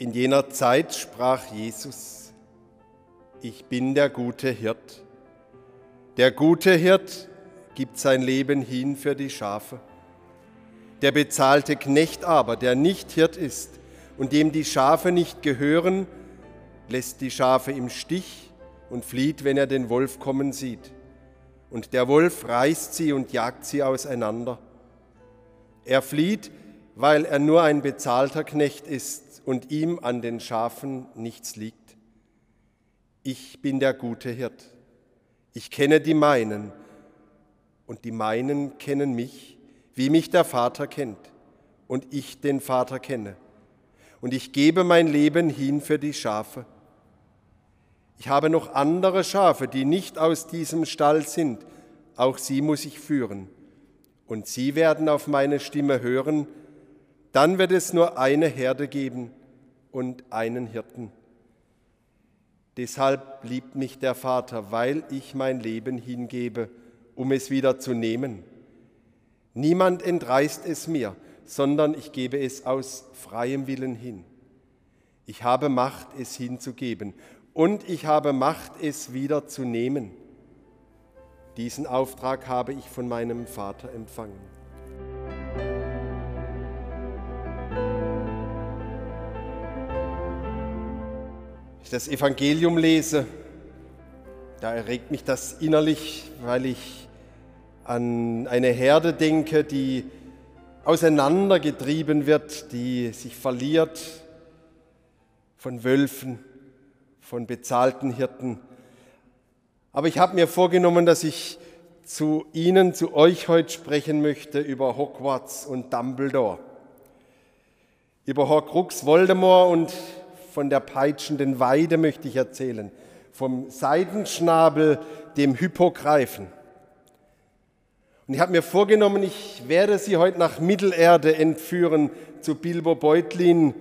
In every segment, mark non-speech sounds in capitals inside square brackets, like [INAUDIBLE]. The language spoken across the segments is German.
In jener Zeit sprach Jesus, ich bin der gute Hirt. Der gute Hirt gibt sein Leben hin für die Schafe. Der bezahlte Knecht aber, der nicht Hirt ist und dem die Schafe nicht gehören, lässt die Schafe im Stich und flieht, wenn er den Wolf kommen sieht. Und der Wolf reißt sie und jagt sie auseinander. Er flieht, weil er nur ein bezahlter Knecht ist und ihm an den Schafen nichts liegt. Ich bin der gute Hirt. Ich kenne die meinen und die meinen kennen mich, wie mich der Vater kennt und ich den Vater kenne. Und ich gebe mein Leben hin für die Schafe. Ich habe noch andere Schafe, die nicht aus diesem Stall sind. Auch sie muss ich führen. Und sie werden auf meine Stimme hören. Dann wird es nur eine Herde geben und einen Hirten. Deshalb liebt mich der Vater, weil ich mein Leben hingebe, um es wieder zu nehmen. Niemand entreißt es mir, sondern ich gebe es aus freiem Willen hin. Ich habe Macht, es hinzugeben und ich habe Macht, es wieder zu nehmen. Diesen Auftrag habe ich von meinem Vater empfangen. Ich das Evangelium lese, da erregt mich das innerlich, weil ich an eine Herde denke, die auseinandergetrieben wird, die sich verliert von Wölfen, von bezahlten Hirten. Aber ich habe mir vorgenommen, dass ich zu Ihnen, zu euch heute sprechen möchte über Hogwarts und Dumbledore. Über Horcrux Voldemort und von der peitschenden Weide möchte ich erzählen. Vom Seidenschnabel, dem Hypogreifen. Und ich habe mir vorgenommen, ich werde Sie heute nach Mittelerde entführen zu Bilbo Beutlin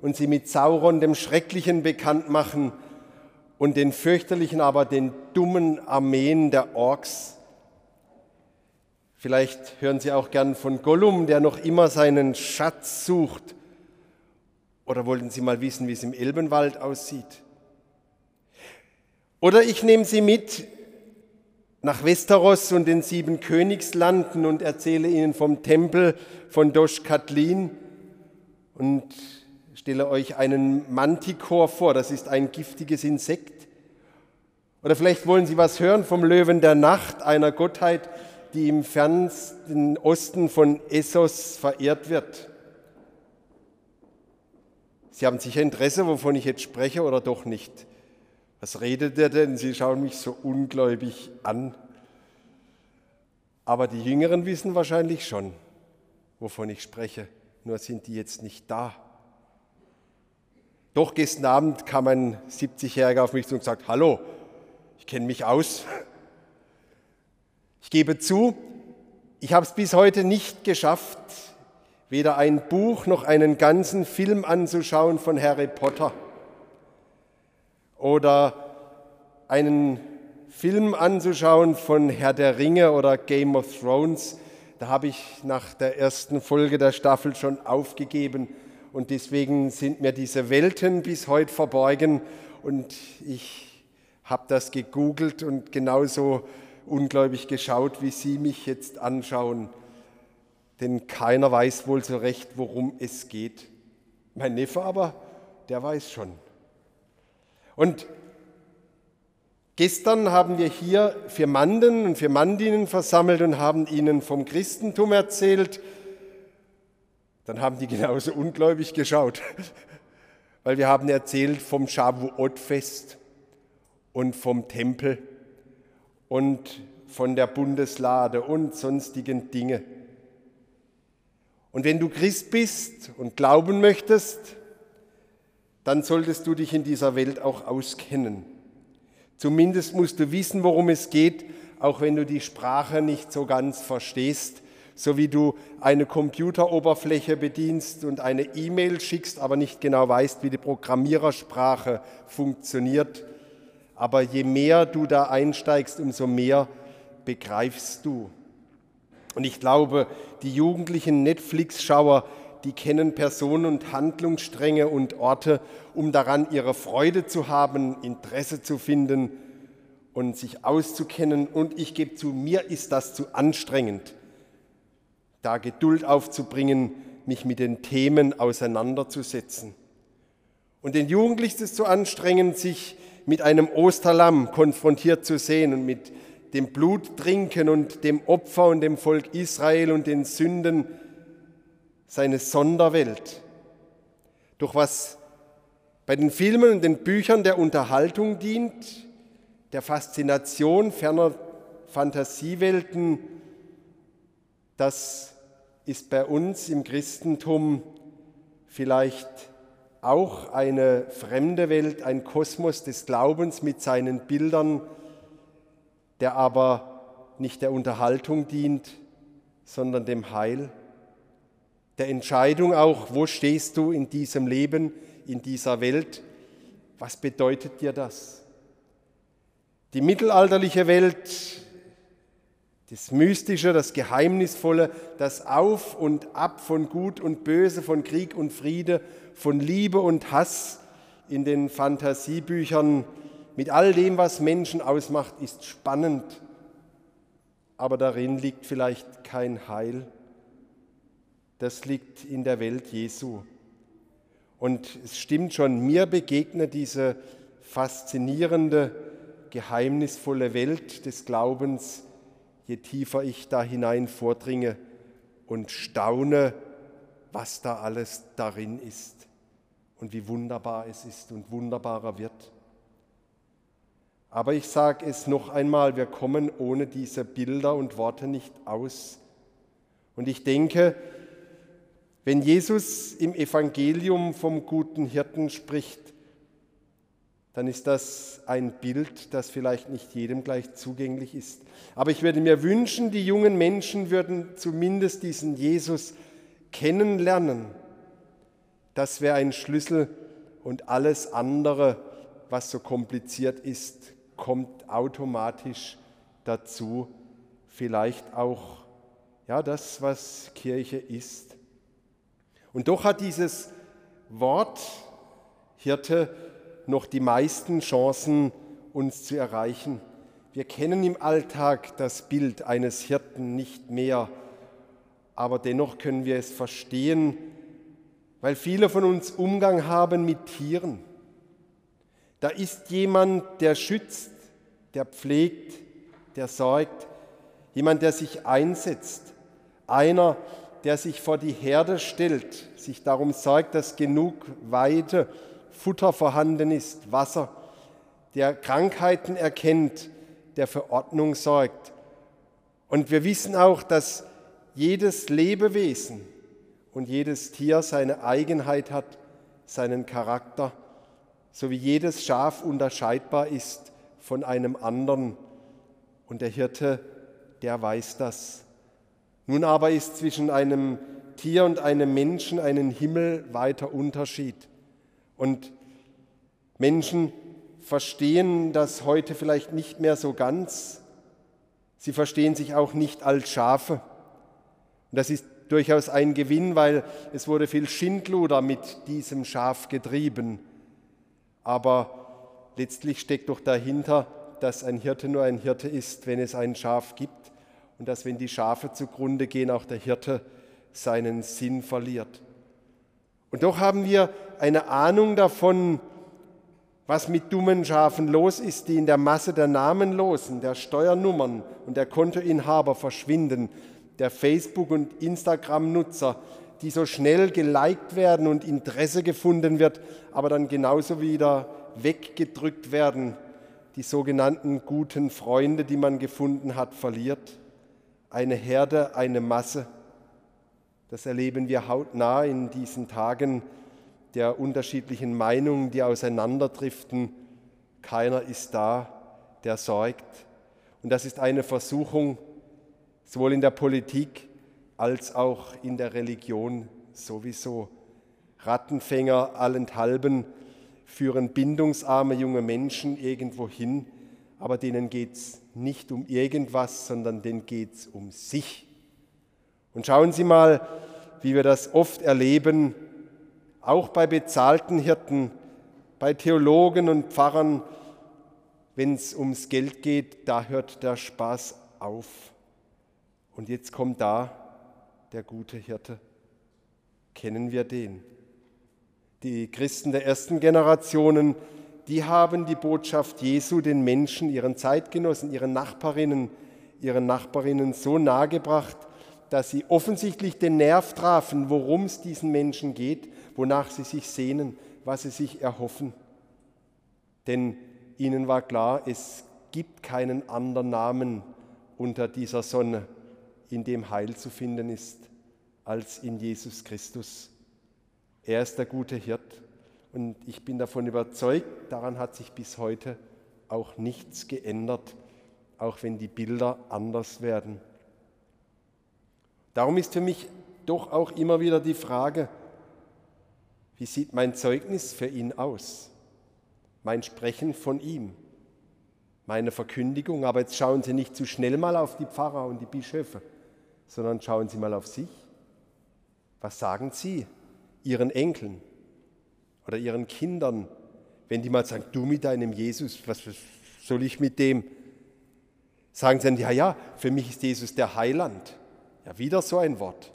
und Sie mit Sauron dem Schrecklichen bekannt machen und den fürchterlichen, aber den dummen Armeen der Orks. Vielleicht hören Sie auch gern von Gollum, der noch immer seinen Schatz sucht. Oder wollten Sie mal wissen, wie es im Elbenwald aussieht? Oder ich nehme Sie mit nach Westeros und den sieben Königslanden und erzähle Ihnen vom Tempel von Dosh Katlin und stelle euch einen Mantikor vor, das ist ein giftiges Insekt. Oder vielleicht wollen Sie was hören vom Löwen der Nacht, einer Gottheit, die im fernsten Osten von Essos verehrt wird. Sie haben sicher Interesse, wovon ich jetzt spreche oder doch nicht. Was redet er denn? Sie schauen mich so ungläubig an. Aber die Jüngeren wissen wahrscheinlich schon, wovon ich spreche, nur sind die jetzt nicht da. Doch gestern Abend kam ein 70-Jähriger auf mich zu und sagt, hallo, ich kenne mich aus. Ich gebe zu, ich habe es bis heute nicht geschafft, weder ein Buch noch einen ganzen Film anzuschauen von Harry Potter oder einen Film anzuschauen von Herr der Ringe oder Game of Thrones. Da habe ich nach der ersten Folge der Staffel schon aufgegeben und deswegen sind mir diese Welten bis heute verborgen und ich habe das gegoogelt und genauso ungläubig geschaut, wie Sie mich jetzt anschauen, denn keiner weiß wohl so recht, worum es geht. Mein Neffe aber, der weiß schon. Und gestern haben wir hier Firmanden und Firmandinnen versammelt und haben ihnen vom Christentum erzählt, dann haben die genauso ungläubig geschaut, [LAUGHS] weil wir haben erzählt vom Shavuot-Fest und vom Tempel und von der Bundeslade und sonstigen Dinge. Und wenn du Christ bist und glauben möchtest, dann solltest du dich in dieser Welt auch auskennen. Zumindest musst du wissen, worum es geht, auch wenn du die Sprache nicht so ganz verstehst so wie du eine Computeroberfläche bedienst und eine E-Mail schickst, aber nicht genau weißt, wie die Programmierersprache funktioniert. Aber je mehr du da einsteigst, umso mehr begreifst du. Und ich glaube, die jugendlichen Netflix-Schauer, die kennen Personen und Handlungsstränge und Orte, um daran ihre Freude zu haben, Interesse zu finden und sich auszukennen. Und ich gebe zu, mir ist das zu anstrengend, da Geduld aufzubringen, mich mit den Themen auseinanderzusetzen. Und den Jugendlichen ist es zu anstrengend, sich mit einem Osterlamm konfrontiert zu sehen und mit dem Blut trinken und dem Opfer und dem Volk Israel und den Sünden seine Sonderwelt. Doch was bei den Filmen und den Büchern der Unterhaltung dient, der Faszination ferner Fantasiewelten, das ist bei uns im Christentum vielleicht auch eine fremde Welt, ein Kosmos des Glaubens mit seinen Bildern, der aber nicht der Unterhaltung dient, sondern dem Heil, der Entscheidung auch, wo stehst du in diesem Leben, in dieser Welt, was bedeutet dir das? Die mittelalterliche Welt, das Mystische, das Geheimnisvolle, das Auf und Ab von Gut und Böse, von Krieg und Friede, von Liebe und Hass in den Fantasiebüchern mit all dem, was Menschen ausmacht, ist spannend, aber darin liegt vielleicht kein Heil. Das liegt in der Welt Jesu. Und es stimmt schon, mir begegnet diese faszinierende, geheimnisvolle Welt des Glaubens, je tiefer ich da hinein vordringe und staune, was da alles darin ist und wie wunderbar es ist und wunderbarer wird. Aber ich sage es noch einmal, wir kommen ohne diese Bilder und Worte nicht aus. Und ich denke, wenn Jesus im Evangelium vom guten Hirten spricht, dann ist das ein Bild, das vielleicht nicht jedem gleich zugänglich ist. Aber ich würde mir wünschen, die jungen Menschen würden zumindest diesen Jesus kennenlernen. Das wäre ein Schlüssel und alles andere, was so kompliziert ist, kommt automatisch dazu, vielleicht auch ja, das, was Kirche ist. Und doch hat dieses Wort Hirte noch die meisten Chancen, uns zu erreichen. Wir kennen im Alltag das Bild eines Hirten nicht mehr, aber dennoch können wir es verstehen, weil viele von uns Umgang haben mit Tieren. Da ist jemand, der schützt, der pflegt, der sorgt, jemand, der sich einsetzt, einer, der sich vor die Herde stellt, sich darum sorgt, dass genug Weide, Futter vorhanden ist, Wasser, der Krankheiten erkennt, der für Ordnung sorgt. Und wir wissen auch, dass jedes Lebewesen und jedes Tier seine Eigenheit hat, seinen Charakter, so wie jedes Schaf unterscheidbar ist von einem anderen. Und der Hirte, der weiß das. Nun aber ist zwischen einem Tier und einem Menschen ein himmelweiter Unterschied. Und Menschen verstehen das heute vielleicht nicht mehr so ganz. Sie verstehen sich auch nicht als Schafe. Und das ist durchaus ein Gewinn, weil es wurde viel Schindluder mit diesem Schaf getrieben. Aber letztlich steckt doch dahinter, dass ein Hirte nur ein Hirte ist, wenn es ein Schaf gibt und dass, wenn die Schafe zugrunde gehen, auch der Hirte seinen Sinn verliert. Und doch haben wir eine Ahnung davon, was mit dummen Schafen los ist, die in der Masse der Namenlosen, der Steuernummern und der Kontoinhaber verschwinden, der Facebook- und Instagram-Nutzer, die so schnell geliked werden und Interesse gefunden wird, aber dann genauso wieder weggedrückt werden, die sogenannten guten Freunde, die man gefunden hat, verliert. Eine Herde, eine Masse. Das erleben wir hautnah in diesen Tagen der unterschiedlichen Meinungen, die auseinanderdriften. Keiner ist da, der sorgt. Und das ist eine Versuchung, sowohl in der Politik als auch in der Religion sowieso. Rattenfänger allenthalben führen bindungsarme junge Menschen irgendwo hin, aber denen geht es nicht um irgendwas, sondern denen geht es um sich. Und schauen Sie mal, wie wir das oft erleben, auch bei bezahlten Hirten, bei Theologen und Pfarrern, wenn es ums Geld geht, da hört der Spaß auf. Und jetzt kommt da der gute Hirte. Kennen wir den? Die Christen der ersten Generationen, die haben die Botschaft Jesu den Menschen, ihren Zeitgenossen, ihren Nachbarinnen, ihren Nachbarinnen so nahegebracht, dass sie offensichtlich den Nerv trafen, worum es diesen Menschen geht, wonach sie sich sehnen, was sie sich erhoffen. Denn ihnen war klar, es gibt keinen anderen Namen unter dieser Sonne, in dem Heil zu finden ist, als in Jesus Christus. Er ist der gute Hirt und ich bin davon überzeugt, daran hat sich bis heute auch nichts geändert, auch wenn die Bilder anders werden. Darum ist für mich doch auch immer wieder die Frage, wie sieht mein Zeugnis für ihn aus? Mein Sprechen von ihm, meine Verkündigung. Aber jetzt schauen Sie nicht zu schnell mal auf die Pfarrer und die Bischöfe, sondern schauen Sie mal auf sich. Was sagen Sie Ihren Enkeln oder Ihren Kindern, wenn die mal sagen, du mit deinem Jesus, was soll ich mit dem? Sagen sie dann, ja, ja, für mich ist Jesus der Heiland. Ja, wieder so ein Wort.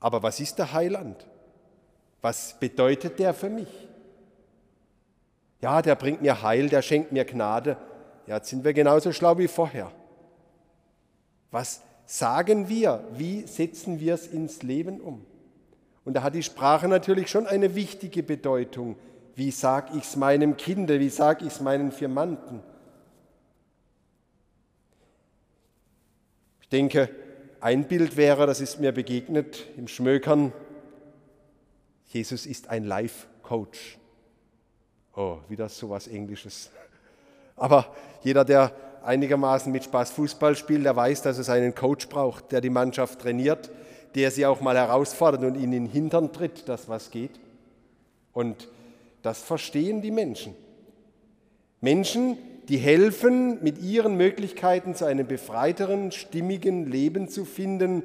Aber was ist der Heiland? Was bedeutet der für mich? Ja, der bringt mir Heil, der schenkt mir Gnade. Ja, jetzt sind wir genauso schlau wie vorher. Was sagen wir? Wie setzen wir es ins Leben um? Und da hat die Sprache natürlich schon eine wichtige Bedeutung. Wie sage ich es meinem Kind? Wie sage ich es meinen Firmanten? Ich denke, ein Bild wäre, das ist mir begegnet im Schmökern, Jesus ist ein Life-Coach. Oh, wieder so was Englisches. Aber jeder, der einigermaßen mit Spaß Fußball spielt, der weiß, dass es einen Coach braucht, der die Mannschaft trainiert, der sie auch mal herausfordert und ihnen in den Hintern tritt, dass was geht. Und das verstehen die Menschen. Menschen, die helfen, mit ihren Möglichkeiten zu einem befreiteren, stimmigen Leben zu finden,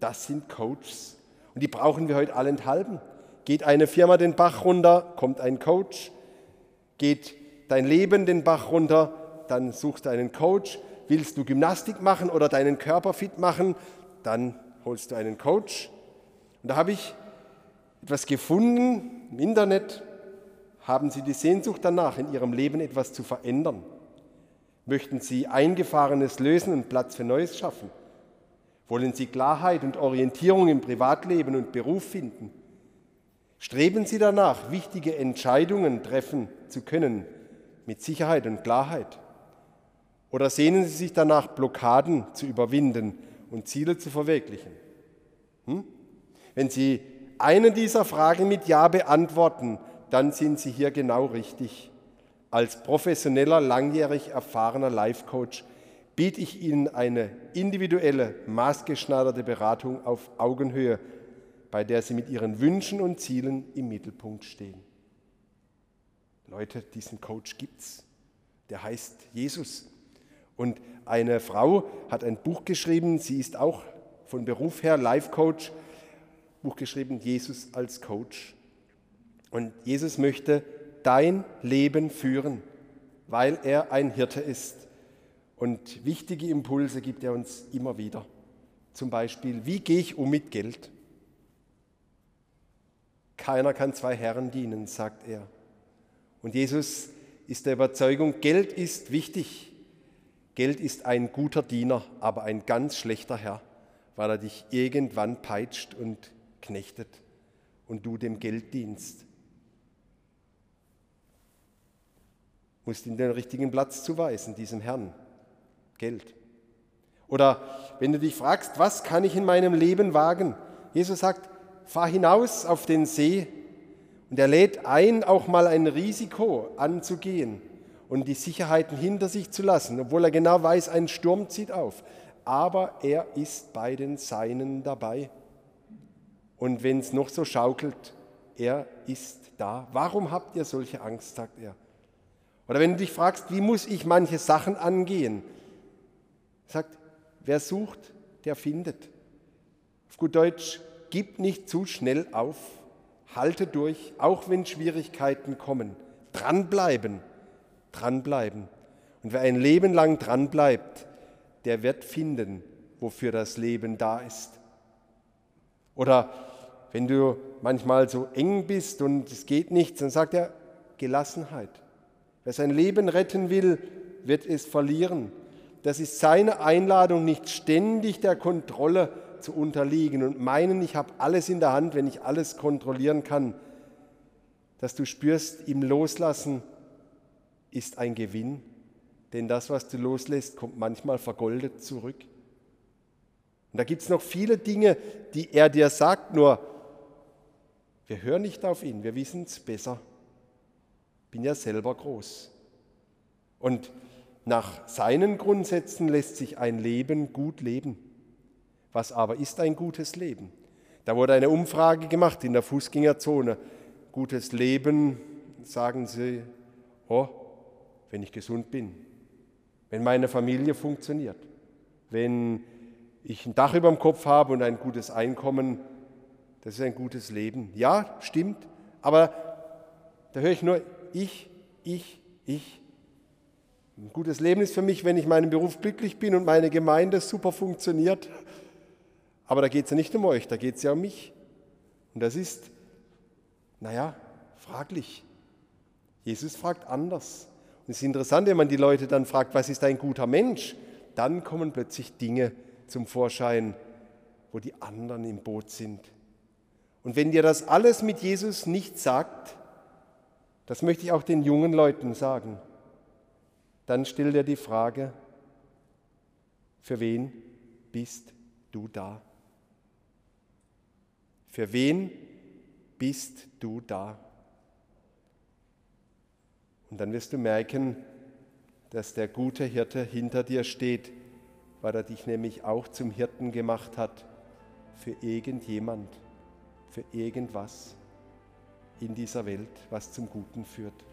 das sind Coaches. Und die brauchen wir heute allenthalben. Geht eine Firma den Bach runter, kommt ein Coach. Geht dein Leben den Bach runter, dann suchst du einen Coach. Willst du Gymnastik machen oder deinen Körper fit machen, dann holst du einen Coach. Und da habe ich etwas gefunden im Internet, haben Sie die Sehnsucht danach, in Ihrem Leben etwas zu verändern? Möchten Sie Eingefahrenes lösen und Platz für Neues schaffen? Wollen Sie Klarheit und Orientierung im Privatleben und Beruf finden? Streben Sie danach, wichtige Entscheidungen treffen zu können, mit Sicherheit und Klarheit? Oder sehnen Sie sich danach, Blockaden zu überwinden und Ziele zu verwirklichen? Hm? Wenn Sie eine dieser Fragen mit Ja beantworten, dann sind Sie hier genau richtig. Als professioneller, langjährig erfahrener Life-Coach biete ich Ihnen eine individuelle, maßgeschneiderte Beratung auf Augenhöhe, bei der Sie mit Ihren Wünschen und Zielen im Mittelpunkt stehen. Leute, diesen Coach gibt's. Der heißt Jesus. Und eine Frau hat ein Buch geschrieben, sie ist auch von Beruf her Life Coach, Buch geschrieben, Jesus als Coach. Und Jesus möchte dein Leben führen, weil er ein Hirte ist. Und wichtige Impulse gibt er uns immer wieder. Zum Beispiel, wie gehe ich um mit Geld? Keiner kann zwei Herren dienen, sagt er. Und Jesus ist der Überzeugung, Geld ist wichtig. Geld ist ein guter Diener, aber ein ganz schlechter Herr, weil er dich irgendwann peitscht und knechtet und du dem Geld dienst. musst ihm den richtigen Platz zuweisen, diesem Herrn. Geld. Oder wenn du dich fragst, was kann ich in meinem Leben wagen? Jesus sagt, fahr hinaus auf den See und er lädt ein, auch mal ein Risiko anzugehen und die Sicherheiten hinter sich zu lassen, obwohl er genau weiß, ein Sturm zieht auf. Aber er ist bei den Seinen dabei. Und wenn es noch so schaukelt, er ist da. Warum habt ihr solche Angst, sagt er. Oder wenn du dich fragst, wie muss ich manche Sachen angehen? Sagt, wer sucht, der findet. Auf gut Deutsch, gib nicht zu schnell auf, halte durch, auch wenn Schwierigkeiten kommen. Dranbleiben, dranbleiben. Und wer ein Leben lang dranbleibt, der wird finden, wofür das Leben da ist. Oder wenn du manchmal so eng bist und es geht nichts, dann sagt er Gelassenheit. Wer sein Leben retten will, wird es verlieren. Das ist seine Einladung, nicht ständig der Kontrolle zu unterliegen und meinen, ich habe alles in der Hand, wenn ich alles kontrollieren kann. Dass du spürst, im Loslassen ist ein Gewinn, denn das, was du loslässt, kommt manchmal vergoldet zurück. Und da gibt es noch viele Dinge, die er dir sagt, nur wir hören nicht auf ihn, wir wissen es besser. Bin ja selber groß. Und nach seinen Grundsätzen lässt sich ein Leben gut leben. Was aber ist ein gutes Leben? Da wurde eine Umfrage gemacht in der Fußgängerzone. Gutes Leben, sagen sie, oh, wenn ich gesund bin, wenn meine Familie funktioniert, wenn ich ein Dach über dem Kopf habe und ein gutes Einkommen, das ist ein gutes Leben. Ja, stimmt, aber da höre ich nur ich, ich, ich. Ein gutes Leben ist für mich, wenn ich meinen Beruf glücklich bin und meine Gemeinde super funktioniert. Aber da geht es ja nicht um euch, da geht es ja um mich. Und das ist, naja, fraglich. Jesus fragt anders. Es ist interessant, wenn man die Leute dann fragt, was ist ein guter Mensch? Dann kommen plötzlich Dinge zum Vorschein, wo die anderen im Boot sind. Und wenn dir das alles mit Jesus nicht sagt, das möchte ich auch den jungen Leuten sagen, dann stell dir die Frage, für wen bist du da? Für wen bist du da? Und dann wirst du merken, dass der gute Hirte hinter dir steht, weil er dich nämlich auch zum Hirten gemacht hat für irgendjemand für irgendwas in dieser Welt, was zum Guten führt.